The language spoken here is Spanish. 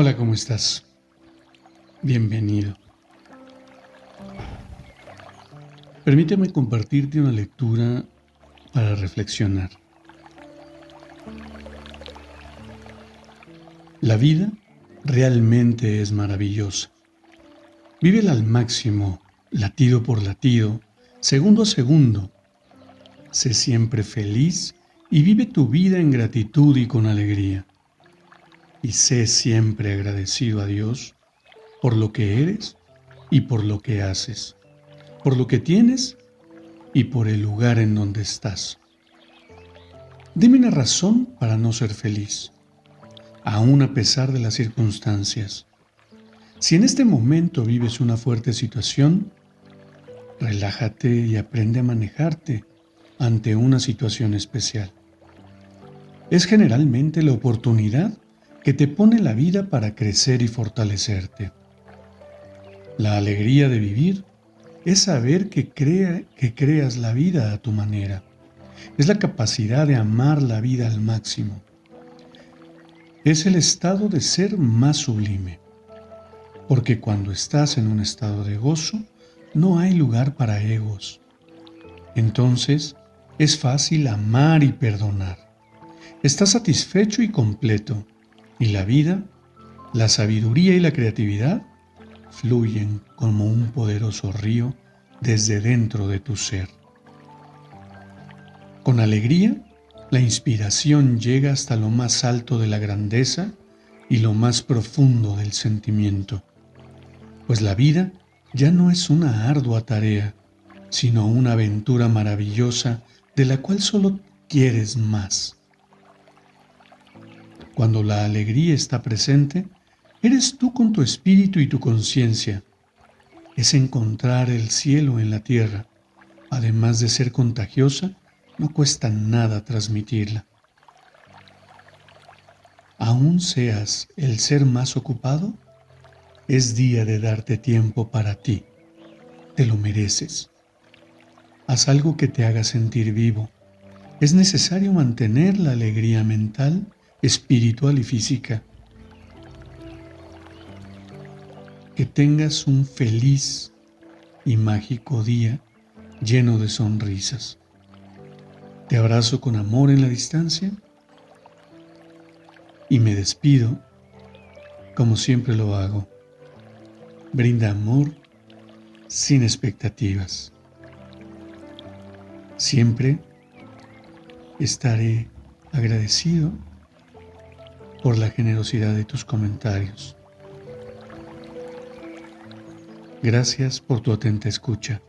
Hola, ¿cómo estás? Bienvenido. Permíteme compartirte una lectura para reflexionar. La vida realmente es maravillosa. Vívela al máximo, latido por latido, segundo a segundo. Sé siempre feliz y vive tu vida en gratitud y con alegría y sé siempre agradecido a Dios por lo que eres y por lo que haces, por lo que tienes y por el lugar en donde estás. Dime una razón para no ser feliz, aún a pesar de las circunstancias. Si en este momento vives una fuerte situación, relájate y aprende a manejarte ante una situación especial. Es generalmente la oportunidad que te pone la vida para crecer y fortalecerte. La alegría de vivir es saber que, que creas la vida a tu manera. Es la capacidad de amar la vida al máximo. Es el estado de ser más sublime. Porque cuando estás en un estado de gozo, no hay lugar para egos. Entonces, es fácil amar y perdonar. Estás satisfecho y completo y la vida, la sabiduría y la creatividad fluyen como un poderoso río desde dentro de tu ser. Con alegría, la inspiración llega hasta lo más alto de la grandeza y lo más profundo del sentimiento, pues la vida ya no es una ardua tarea, sino una aventura maravillosa de la cual solo quieres más. Cuando la alegría está presente, eres tú con tu espíritu y tu conciencia. Es encontrar el cielo en la tierra. Además de ser contagiosa, no cuesta nada transmitirla. Aún seas el ser más ocupado, es día de darte tiempo para ti. Te lo mereces. Haz algo que te haga sentir vivo. Es necesario mantener la alegría mental espiritual y física. Que tengas un feliz y mágico día lleno de sonrisas. Te abrazo con amor en la distancia y me despido como siempre lo hago. Brinda amor sin expectativas. Siempre estaré agradecido por la generosidad de tus comentarios. Gracias por tu atenta escucha.